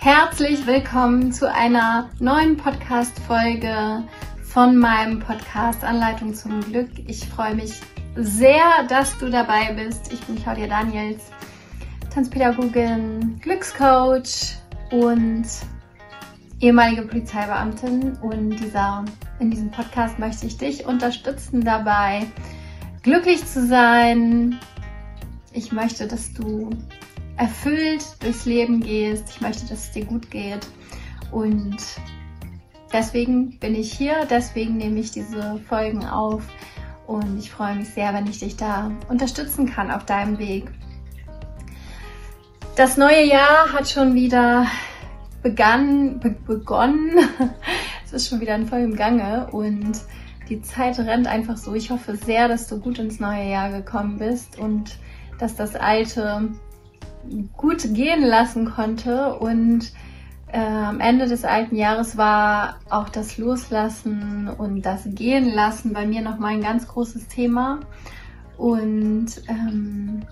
Herzlich willkommen zu einer neuen Podcast-Folge von meinem Podcast Anleitung zum Glück. Ich freue mich sehr, dass du dabei bist. Ich bin Claudia Daniels, Tanzpädagogin, Glückscoach und ehemalige Polizeibeamtin. Und dieser, in diesem Podcast möchte ich dich unterstützen dabei, glücklich zu sein. Ich möchte, dass du erfüllt durchs Leben gehst. Ich möchte, dass es dir gut geht. Und deswegen bin ich hier, deswegen nehme ich diese Folgen auf. Und ich freue mich sehr, wenn ich dich da unterstützen kann auf deinem Weg. Das neue Jahr hat schon wieder begann, be begonnen. es ist schon wieder in vollem Gange und die Zeit rennt einfach so. Ich hoffe sehr, dass du gut ins neue Jahr gekommen bist und dass das alte gut gehen lassen konnte. Und äh, am Ende des alten Jahres war auch das Loslassen und das Gehen lassen bei mir nochmal ein ganz großes Thema. Und ähm,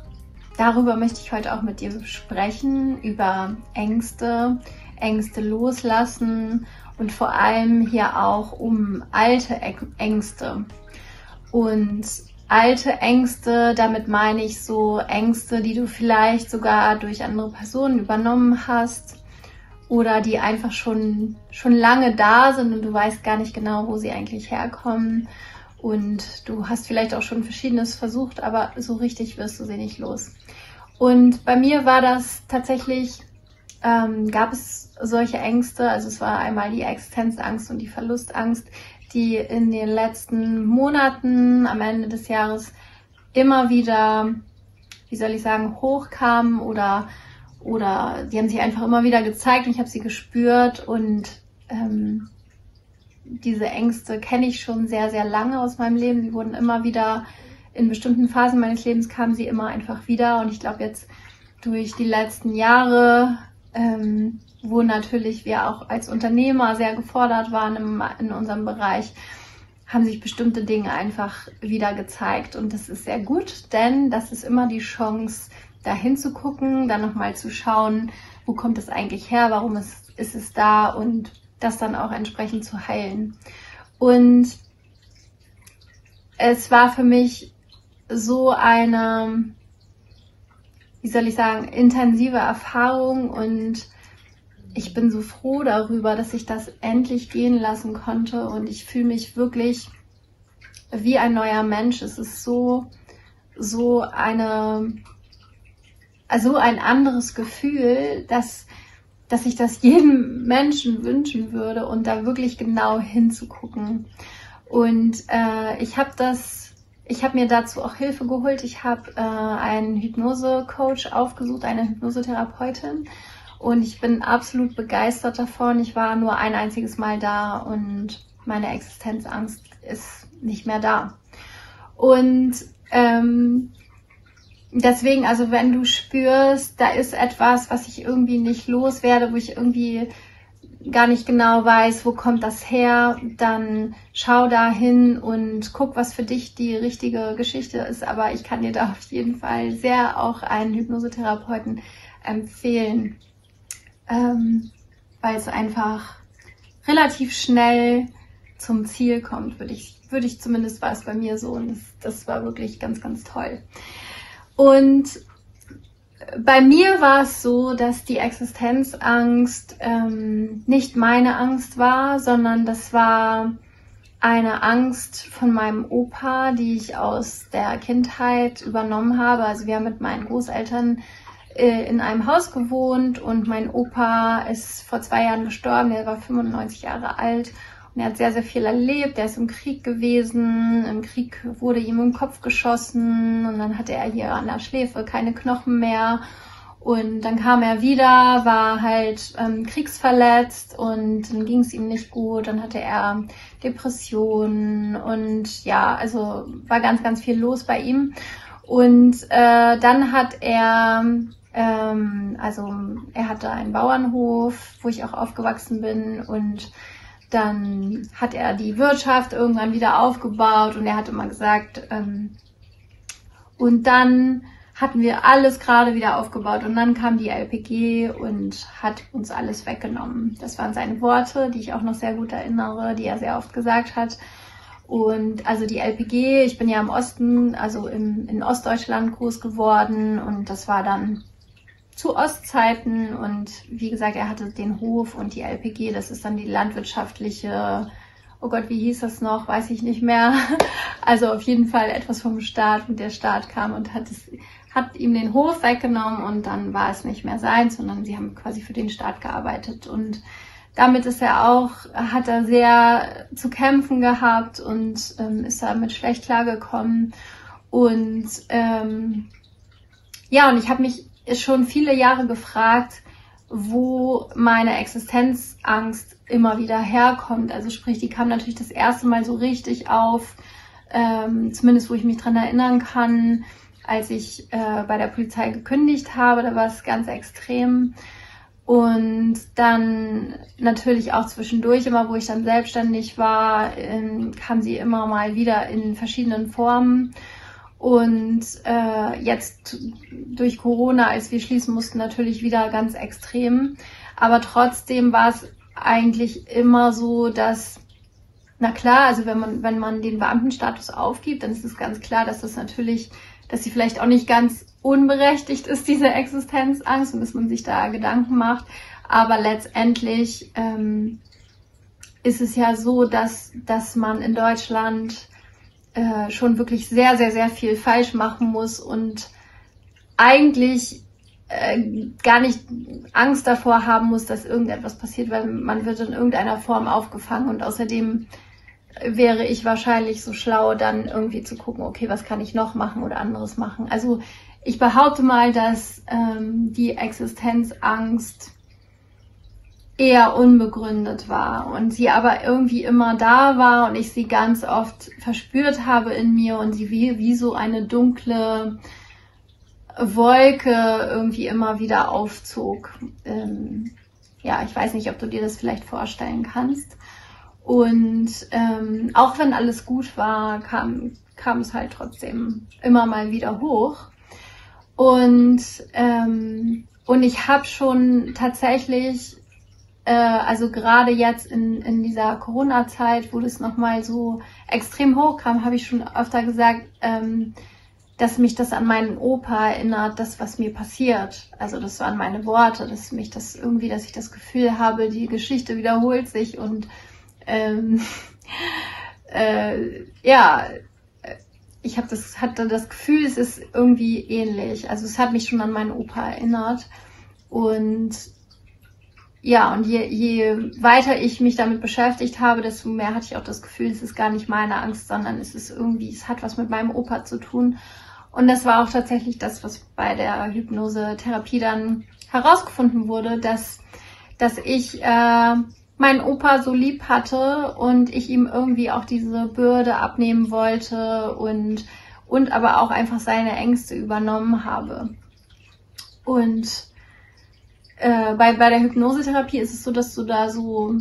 darüber möchte ich heute auch mit dir sprechen, über Ängste, Ängste loslassen und vor allem hier auch um alte Ängste. Und alte Ängste, damit meine ich so Ängste, die du vielleicht sogar durch andere Personen übernommen hast oder die einfach schon, schon lange da sind und du weißt gar nicht genau, wo sie eigentlich herkommen. Und du hast vielleicht auch schon Verschiedenes versucht, aber so richtig wirst du sie nicht los. Und bei mir war das tatsächlich, ähm, gab es solche Ängste. Also es war einmal die Existenzangst und die Verlustangst, die in den letzten Monaten am Ende des Jahres immer wieder, wie soll ich sagen, hochkamen oder, oder die haben sich einfach immer wieder gezeigt und ich habe sie gespürt und ähm, diese Ängste kenne ich schon sehr, sehr lange aus meinem Leben. Sie wurden immer wieder, in bestimmten Phasen meines Lebens kamen sie immer einfach wieder und ich glaube jetzt durch die letzten Jahre ähm, wo natürlich wir auch als Unternehmer sehr gefordert waren im, in unserem Bereich, haben sich bestimmte Dinge einfach wieder gezeigt. Und das ist sehr gut, denn das ist immer die Chance, da hinzugucken, dann nochmal zu schauen, wo kommt es eigentlich her, warum ist, ist es da und das dann auch entsprechend zu heilen. Und es war für mich so eine, wie soll ich sagen, intensive Erfahrung und ich bin so froh darüber, dass ich das endlich gehen lassen konnte und ich fühle mich wirklich wie ein neuer Mensch. Es ist so, so eine, also ein anderes Gefühl, dass, dass ich das jedem Menschen wünschen würde und da wirklich genau hinzugucken. Und äh, ich habe das, ich habe mir dazu auch Hilfe geholt. Ich habe äh, einen Hypnose-Coach aufgesucht, eine Hypnosetherapeutin und ich bin absolut begeistert davon. Ich war nur ein einziges Mal da und meine Existenzangst ist nicht mehr da. Und ähm, deswegen, also wenn du spürst, da ist etwas, was ich irgendwie nicht loswerde, wo ich irgendwie gar nicht genau weiß, wo kommt das her, dann schau da hin und guck, was für dich die richtige Geschichte ist. Aber ich kann dir da auf jeden Fall sehr auch einen Hypnosetherapeuten empfehlen ähm, weil es einfach relativ schnell zum Ziel kommt, würde ich, würde ich zumindest war es bei mir so und das, das war wirklich ganz, ganz toll. Und bei mir war es so, dass die Existenzangst ähm, nicht meine Angst war, sondern das war eine Angst von meinem Opa, die ich aus der Kindheit übernommen habe. Also wir haben mit meinen Großeltern äh, in einem Haus gewohnt und mein Opa ist vor zwei Jahren gestorben. Er war 95 Jahre alt und er hat sehr, sehr viel erlebt. Er ist im Krieg gewesen. Im Krieg wurde ihm im Kopf geschossen und dann hatte er hier an der Schläfe keine Knochen mehr. Und dann kam er wieder, war halt ähm, kriegsverletzt und dann ging es ihm nicht gut. Dann hatte er Depressionen und ja, also war ganz, ganz viel los bei ihm. Und äh, dann hat er ähm, also er hatte einen Bauernhof, wo ich auch aufgewachsen bin und dann hat er die Wirtschaft irgendwann wieder aufgebaut und er hat immer gesagt, ähm, und dann hatten wir alles gerade wieder aufgebaut und dann kam die LPG und hat uns alles weggenommen. Das waren seine Worte, die ich auch noch sehr gut erinnere, die er sehr oft gesagt hat. Und also die LPG, ich bin ja im Osten, also im, in Ostdeutschland groß geworden und das war dann zu Ostzeiten und wie gesagt, er hatte den Hof und die LPG, das ist dann die landwirtschaftliche oh Gott, wie hieß das noch, weiß ich nicht mehr. Also auf jeden Fall etwas vom Staat und der Staat kam und hat es, hat ihm den Hof weggenommen und dann war es nicht mehr sein, sondern sie haben quasi für den Staat gearbeitet und damit ist er auch, hat er sehr zu kämpfen gehabt und ähm, ist damit schlecht klargekommen. Und ähm, ja, und ich habe mich schon viele Jahre gefragt, wo meine Existenzangst immer wieder herkommt. Also sprich, die kam natürlich das erste Mal so richtig auf, ähm, zumindest wo ich mich dran erinnern kann, als ich äh, bei der Polizei gekündigt habe. Da war es ganz extrem. Und dann natürlich auch zwischendurch, immer wo ich dann selbstständig war, ähm, kam sie immer mal wieder in verschiedenen Formen. Und äh, jetzt durch Corona, als wir schließen mussten, natürlich wieder ganz extrem. Aber trotzdem war es eigentlich immer so, dass, na klar, also wenn man, wenn man den Beamtenstatus aufgibt, dann ist es ganz klar, dass das natürlich, dass sie vielleicht auch nicht ganz unberechtigt ist, diese Existenzangst und dass man sich da Gedanken macht. Aber letztendlich ähm, ist es ja so, dass, dass man in Deutschland äh, schon wirklich sehr, sehr, sehr viel falsch machen muss und eigentlich äh, gar nicht Angst davor haben muss, dass irgendetwas passiert, weil man wird in irgendeiner Form aufgefangen und außerdem wäre ich wahrscheinlich so schlau, dann irgendwie zu gucken, okay, was kann ich noch machen oder anderes machen. Also ich behaupte mal, dass ähm, die Existenzangst eher unbegründet war und sie aber irgendwie immer da war und ich sie ganz oft verspürt habe in mir und sie wie, wie so eine dunkle Wolke irgendwie immer wieder aufzog. Ähm, ja, ich weiß nicht, ob du dir das vielleicht vorstellen kannst. Und ähm, auch wenn alles gut war, kam, kam es halt trotzdem immer mal wieder hoch. Und, ähm, und ich habe schon tatsächlich äh, also gerade jetzt in, in dieser Corona-Zeit, wo das nochmal so extrem hoch kam, habe ich schon öfter gesagt, ähm, dass mich das an meinen Opa erinnert, das, was mir passiert. Also das waren meine Worte, dass mich das irgendwie, dass ich das Gefühl habe, die Geschichte wiederholt sich und ähm, äh, ja, ich das, hatte das Gefühl, es ist irgendwie ähnlich. Also es hat mich schon an meinen Opa erinnert. Und ja, und je, je weiter ich mich damit beschäftigt habe, desto mehr hatte ich auch das Gefühl, es ist gar nicht meine Angst, sondern es ist irgendwie, es hat was mit meinem Opa zu tun. Und das war auch tatsächlich das, was bei der Hypnose-Therapie dann herausgefunden wurde, dass, dass ich äh, meinen Opa so lieb hatte und ich ihm irgendwie auch diese Bürde abnehmen wollte und, und aber auch einfach seine Ängste übernommen habe. Und äh, bei, bei der Hypnosetherapie ist es so, dass du da so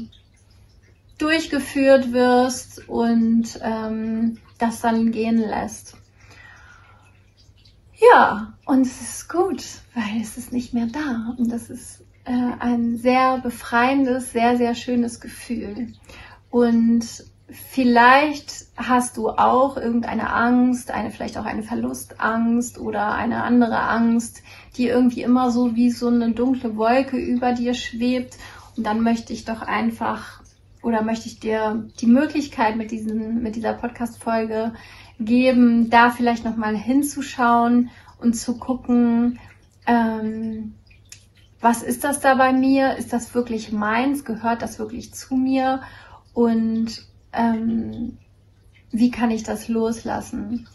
durchgeführt wirst und ähm, das dann gehen lässt. Ja, und es ist gut, weil es ist nicht mehr da. Und das ist äh, ein sehr befreiendes, sehr, sehr schönes Gefühl. Und vielleicht hast du auch irgendeine Angst, eine vielleicht auch eine Verlustangst oder eine andere Angst, die irgendwie immer so wie so eine dunkle Wolke über dir schwebt. Und dann möchte ich doch einfach oder möchte ich dir die Möglichkeit mit, diesen, mit dieser Podcast-Folge geben, da vielleicht nochmal hinzuschauen und zu gucken, ähm, was ist das da bei mir? Ist das wirklich meins? Gehört das wirklich zu mir? Und ähm, wie kann ich das loslassen?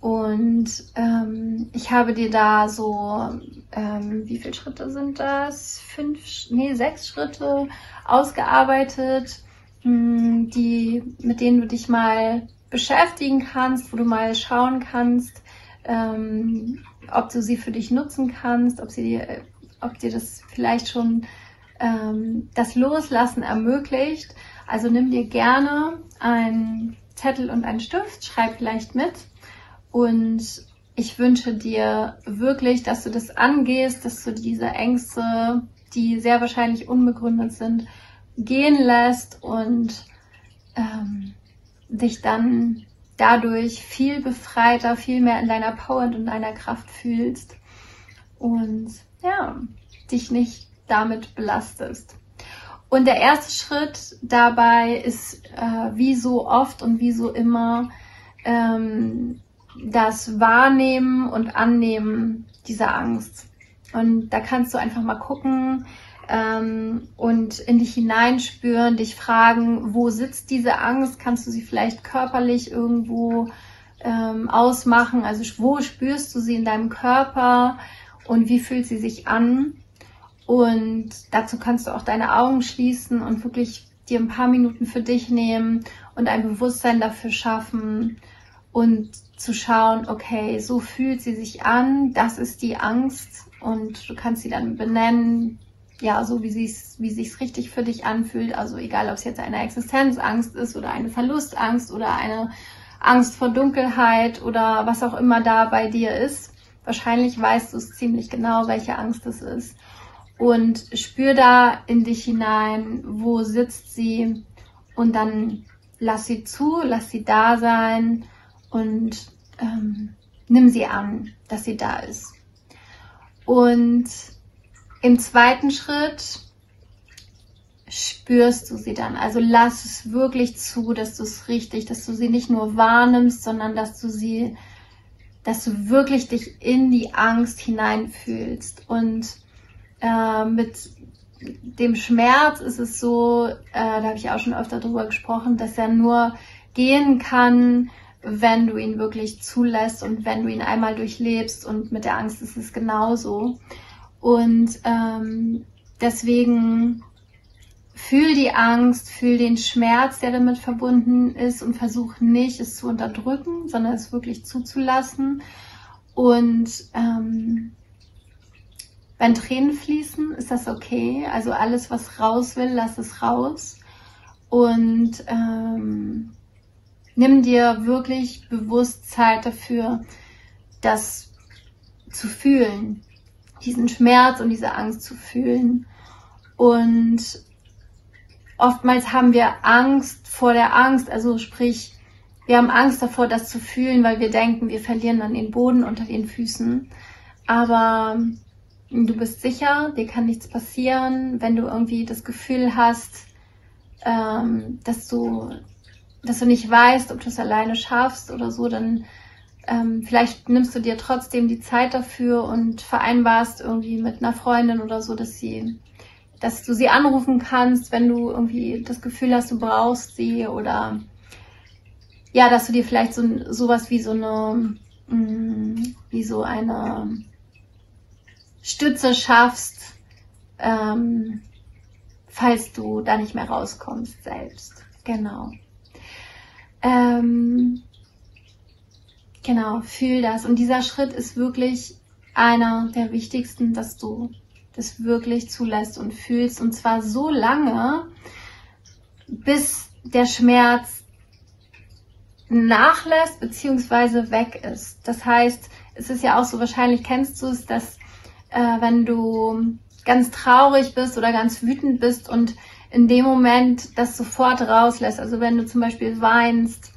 Und ähm, ich habe dir da so, ähm, wie viele Schritte sind das? Fünf, nee, sechs Schritte ausgearbeitet, mh, hm, die, mit denen du dich mal beschäftigen kannst, wo du mal schauen kannst, ähm, ob du sie für dich nutzen kannst, ob sie dir, ob dir das vielleicht schon ähm, das Loslassen ermöglicht. Also nimm dir gerne einen Zettel und einen Stift, schreib vielleicht mit und ich wünsche dir wirklich, dass du das angehst, dass du diese Ängste, die sehr wahrscheinlich unbegründet sind, gehen lässt und ähm, dich dann dadurch viel befreiter, viel mehr in deiner Power und in deiner Kraft fühlst und ja, dich nicht damit belastest. Und der erste Schritt dabei ist, äh, wie so oft und wie so immer, ähm, das Wahrnehmen und Annehmen dieser Angst. Und da kannst du einfach mal gucken ähm, und in dich hineinspüren, dich fragen, wo sitzt diese Angst? Kannst du sie vielleicht körperlich irgendwo ähm, ausmachen? Also wo spürst du sie in deinem Körper und wie fühlt sie sich an? Und dazu kannst du auch deine Augen schließen und wirklich dir ein paar Minuten für dich nehmen und ein Bewusstsein dafür schaffen und zu schauen, okay, so fühlt sie sich an, das ist die Angst und du kannst sie dann benennen, ja, so wie es wie sich's richtig für dich anfühlt, also egal, ob es jetzt eine Existenzangst ist oder eine Verlustangst oder eine Angst vor Dunkelheit oder was auch immer da bei dir ist. Wahrscheinlich weißt du es ziemlich genau, welche Angst es ist und spür da in dich hinein, wo sitzt sie und dann lass sie zu, lass sie da sein und ähm, nimm sie an, dass sie da ist. Und im zweiten Schritt spürst du sie dann. Also lass es wirklich zu, dass du es richtig, dass du sie nicht nur wahrnimmst, sondern dass du sie, dass du wirklich dich in die Angst hineinfühlst und äh, mit dem Schmerz ist es so, äh, da habe ich auch schon öfter drüber gesprochen, dass er nur gehen kann, wenn du ihn wirklich zulässt und wenn du ihn einmal durchlebst und mit der Angst ist es genauso. Und ähm, deswegen fühl die Angst, fühl den Schmerz, der damit verbunden ist und versuch nicht, es zu unterdrücken, sondern es wirklich zuzulassen. Und ähm, wenn Tränen fließen, ist das okay. Also alles, was raus will, lass es raus. Und ähm, nimm dir wirklich bewusst Zeit dafür, das zu fühlen, diesen Schmerz und diese Angst zu fühlen. Und oftmals haben wir Angst vor der Angst, also sprich, wir haben Angst davor, das zu fühlen, weil wir denken, wir verlieren dann den Boden unter den Füßen. Aber du bist sicher, dir kann nichts passieren, wenn du irgendwie das Gefühl hast, ähm, dass du, dass du nicht weißt, ob du es alleine schaffst oder so, dann ähm, vielleicht nimmst du dir trotzdem die Zeit dafür und vereinbarst irgendwie mit einer Freundin oder so, dass sie, dass du sie anrufen kannst, wenn du irgendwie das Gefühl hast, du brauchst sie oder ja, dass du dir vielleicht so sowas wie so eine, mm, wie so eine Stütze schaffst, ähm, falls du da nicht mehr rauskommst selbst. Genau. Ähm, genau, fühl das. Und dieser Schritt ist wirklich einer der wichtigsten, dass du das wirklich zulässt und fühlst. Und zwar so lange, bis der Schmerz nachlässt bzw. weg ist. Das heißt, es ist ja auch so, wahrscheinlich kennst du es, dass äh, wenn du ganz traurig bist oder ganz wütend bist und in dem Moment das sofort rauslässt. Also wenn du zum Beispiel weinst,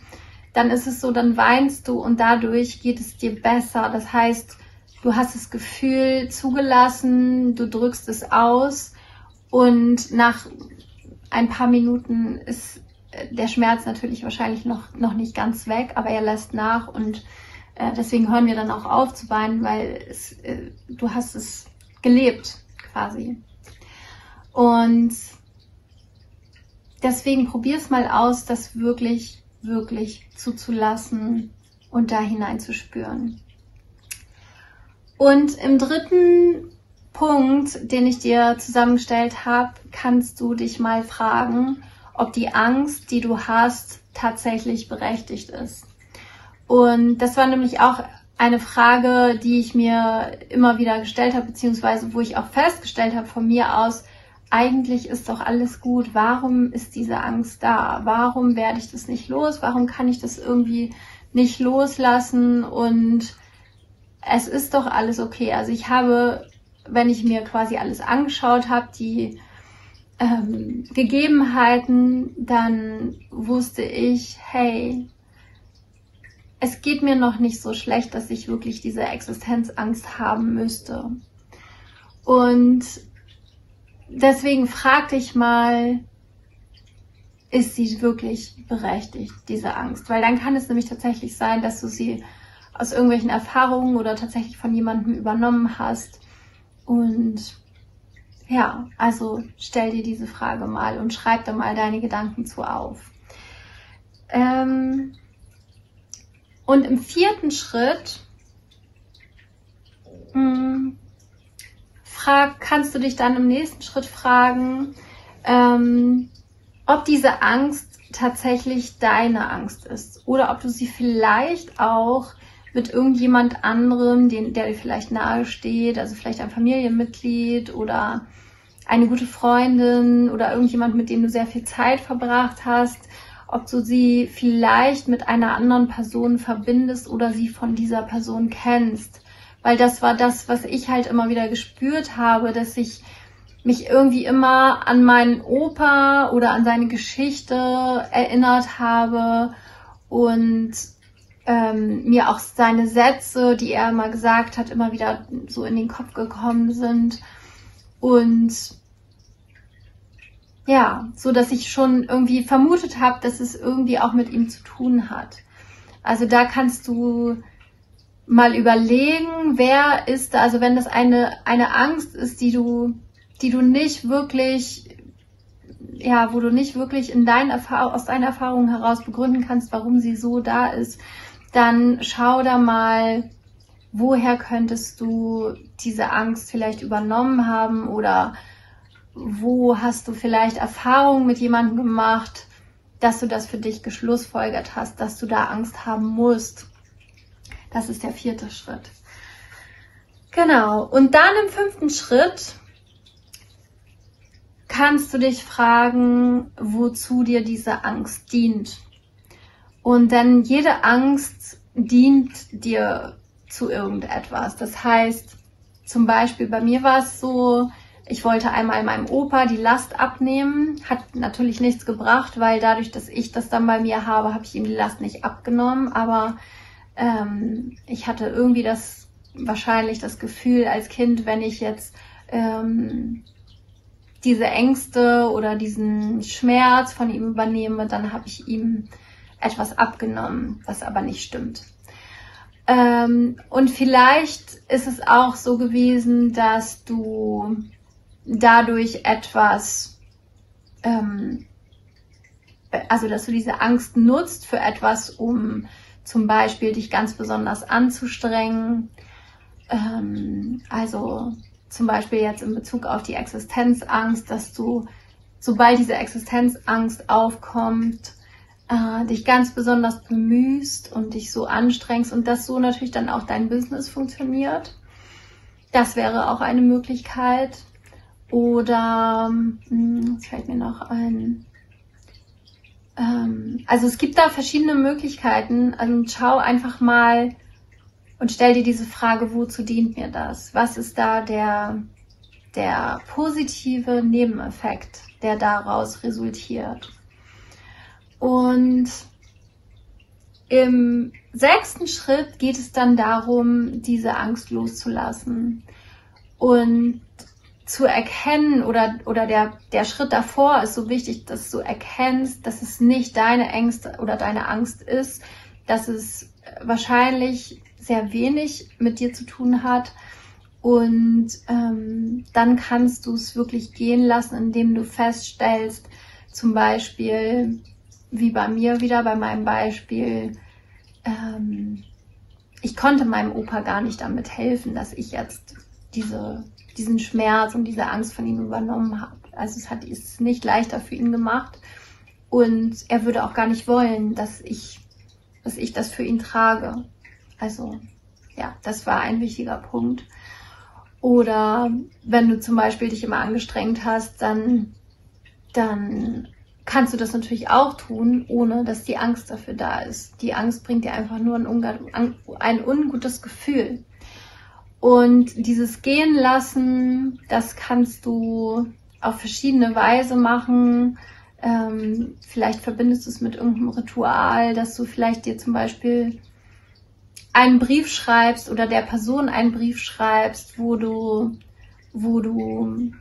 dann ist es so, dann weinst du und dadurch geht es dir besser. Das heißt, du hast das Gefühl zugelassen, du drückst es aus und nach ein paar Minuten ist der Schmerz natürlich wahrscheinlich noch, noch nicht ganz weg, aber er lässt nach und äh, deswegen hören wir dann auch auf zu weinen, weil es, äh, du hast es gelebt quasi. Und deswegen probier es mal aus, das wirklich, wirklich zuzulassen und da hineinzuspüren. Und im dritten Punkt, den ich dir zusammengestellt habe, kannst du dich mal fragen, ob die Angst, die du hast, tatsächlich berechtigt ist. Und das war nämlich auch eine Frage, die ich mir immer wieder gestellt habe, beziehungsweise wo ich auch festgestellt habe von mir aus, eigentlich ist doch alles gut. Warum ist diese Angst da? Warum werde ich das nicht los? Warum kann ich das irgendwie nicht loslassen? Und es ist doch alles okay. Also ich habe, wenn ich mir quasi alles angeschaut habe, die ähm, Gegebenheiten, dann wusste ich, hey, es geht mir noch nicht so schlecht, dass ich wirklich diese Existenzangst haben müsste. Und deswegen fragte ich mal, ist sie wirklich berechtigt, diese Angst? Weil dann kann es nämlich tatsächlich sein, dass du sie aus irgendwelchen Erfahrungen oder tatsächlich von jemandem übernommen hast. Und ja, also stell dir diese Frage mal und schreib da mal deine Gedanken zu auf. Ähm und im vierten Schritt mh, hm, frag, kannst du dich dann im nächsten Schritt fragen, ähm, ob diese Angst tatsächlich deine Angst ist? Oder ob du sie vielleicht auch mit irgendjemand anderem, den, der dir vielleicht nahe steht, also vielleicht ein Familienmitglied oder eine gute Freundin oder irgendjemand, mit dem du sehr viel Zeit verbracht hast, ob du sie vielleicht mit einer anderen Person verbindest oder sie von dieser Person kennst. Weil das war das, was ich halt immer wieder gespürt habe, dass ich mich irgendwie immer an meinen Opa oder an seine Geschichte erinnert habe und ähm, mir auch seine Sätze, die er immer gesagt hat, immer wieder so in den Kopf gekommen sind. Und ja, so dass ich schon irgendwie vermutet habe, dass es irgendwie auch mit ihm zu tun hat. Also da kannst du mal überlegen, wer ist da, also wenn das eine, eine Angst ist, die du, die du nicht wirklich, ja, wo du nicht wirklich in deinen aus deinen Erfahrungen heraus begründen kannst, warum sie so da ist, dann schau da mal, woher könntest du diese Angst vielleicht übernommen haben oder wo hast du vielleicht Erfahrungen mit jemandem gemacht, dass du das für dich geschlussfolgert hast, dass du da Angst haben musst. Das ist der vierte Schritt. Genau. Und dann im fünften Schritt kannst du dich fragen, wozu dir diese Angst dient. Und denn jede Angst dient dir zu irgendetwas. Das heißt, zum Beispiel bei mir war es so, ich wollte einmal meinem Opa die Last abnehmen, hat natürlich nichts gebracht, weil dadurch, dass ich das dann bei mir habe, habe ich ihm die Last nicht abgenommen. Aber ähm, ich hatte irgendwie das wahrscheinlich das Gefühl als Kind, wenn ich jetzt ähm, diese Ängste oder diesen Schmerz von ihm übernehme, dann habe ich ihm etwas abgenommen, was aber nicht stimmt. Ähm, und vielleicht ist es auch so gewesen, dass du dadurch etwas, ähm, also dass du diese Angst nutzt für etwas, um zum Beispiel dich ganz besonders anzustrengen. Ähm, also zum Beispiel jetzt in Bezug auf die Existenzangst, dass du, sobald diese Existenzangst aufkommt, äh, dich ganz besonders bemühst und dich so anstrengst und dass so natürlich dann auch dein Business funktioniert. Das wäre auch eine Möglichkeit. Oder, hm, was fällt mir noch ein? Ähm, also es gibt da verschiedene Möglichkeiten. Also schau einfach mal und stell dir diese Frage, wozu dient mir das? Was ist da der, der positive Nebeneffekt, der daraus resultiert? Und im sechsten Schritt geht es dann darum, diese Angst loszulassen und zu erkennen oder, oder der, der Schritt davor ist so wichtig, dass du erkennst, dass es nicht deine Ängste oder deine Angst ist, dass es wahrscheinlich sehr wenig mit dir zu tun hat. Und ähm, dann kannst du es wirklich gehen lassen, indem du feststellst, zum Beispiel, wie bei mir wieder, bei meinem Beispiel, ähm, ich konnte meinem Opa gar nicht damit helfen, dass ich jetzt diese, diesen Schmerz und diese Angst von ihm übernommen habe. Also es hat es nicht leichter für ihn gemacht und er würde auch gar nicht wollen, dass ich, dass ich das für ihn trage. Also ja, das war ein wichtiger Punkt. Oder wenn du zum Beispiel dich immer angestrengt hast, dann, dann kannst du das natürlich auch tun, ohne dass die Angst dafür da ist. Die Angst bringt dir einfach nur ein, ein ungutes Gefühl. Und dieses Gehen lassen, das kannst du auf verschiedene Weise machen. Ähm, vielleicht verbindest du es mit irgendeinem Ritual, dass du vielleicht dir zum Beispiel einen Brief schreibst oder der Person einen Brief schreibst, wo du, wo du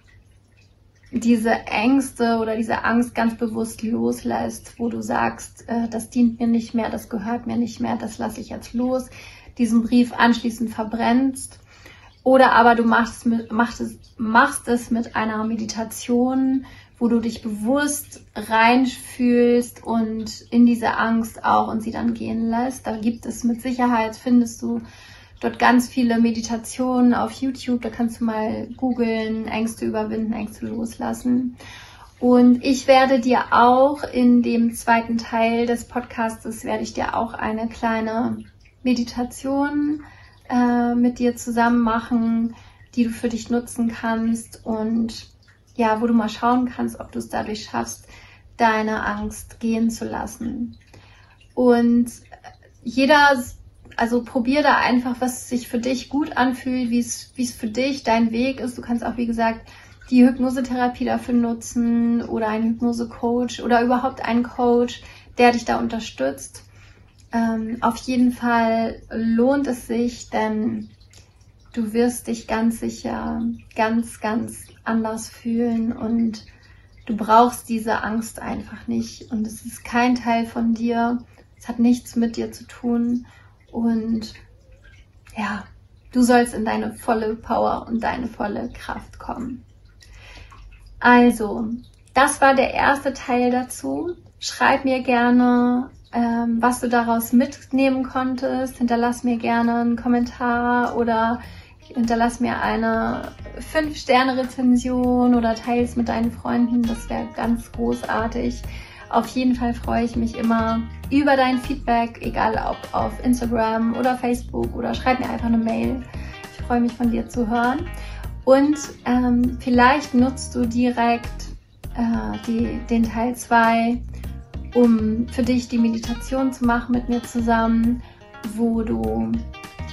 diese Ängste oder diese Angst ganz bewusst loslässt, wo du sagst, äh, das dient mir nicht mehr, das gehört mir nicht mehr, das lasse ich jetzt los, diesen Brief anschließend verbrennst. Oder aber du machst, machst, machst es mit einer Meditation, wo du dich bewusst reinfühlst und in diese Angst auch und sie dann gehen lässt. Da gibt es mit Sicherheit, findest du dort ganz viele Meditationen auf YouTube. Da kannst du mal googeln, Ängste überwinden, Ängste loslassen. Und ich werde dir auch in dem zweiten Teil des Podcastes werde ich dir auch eine kleine Meditation äh, mit dir zusammen machen, die du für dich nutzen kannst und ja, wo du mal schauen kannst, ob du es dadurch schaffst, deine Angst gehen zu lassen. Und jeder also probier da einfach, was sich für dich gut anfühlt, wie es, wie es für dich dein Weg ist. Du kannst auch, wie gesagt, die Hypnosetherapie dafür nutzen oder einen Hypnosecoach oder überhaupt einen Coach, der dich da unterstützt. Ähm, auf jeden Fall lohnt es sich, denn du wirst dich ganz sicher ganz, ganz anders fühlen und du brauchst diese Angst einfach nicht und es ist kein Teil von dir. Es hat nichts mit dir zu tun und ja, du sollst in deine volle Power und deine volle Kraft kommen. Also, das war der erste Teil dazu. Schreib mir gerne, ähm, was du daraus mitnehmen konntest. Hinterlass mir gerne einen Kommentar oder hinterlass mir eine 5-Sterne-Rezension oder teile es mit deinen Freunden. Das wäre ganz großartig. Auf jeden Fall freue ich mich immer über dein Feedback, egal ob auf Instagram oder Facebook oder schreib mir einfach eine Mail. Ich freue mich von dir zu hören. Und ähm, vielleicht nutzt du direkt äh, die, den Teil 2, um für dich die Meditation zu machen mit mir zusammen, wo du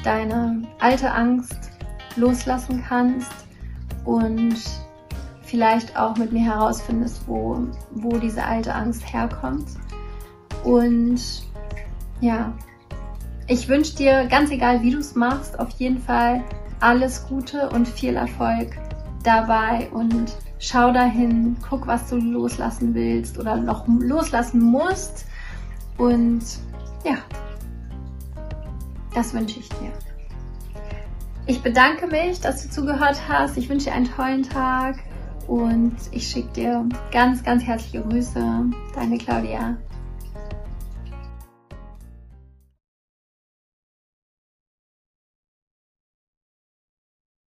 deine alte Angst loslassen kannst und vielleicht auch mit mir herausfindest, wo, wo diese alte Angst herkommt. Und ja, ich wünsche dir, ganz egal wie du es machst, auf jeden Fall alles Gute und viel Erfolg dabei und schau dahin, guck, was du loslassen willst oder noch loslassen musst. Und ja, das wünsche ich dir. Ich bedanke mich, dass du zugehört hast. Ich wünsche dir einen tollen Tag und ich schicke dir ganz, ganz herzliche Grüße. Deine Claudia.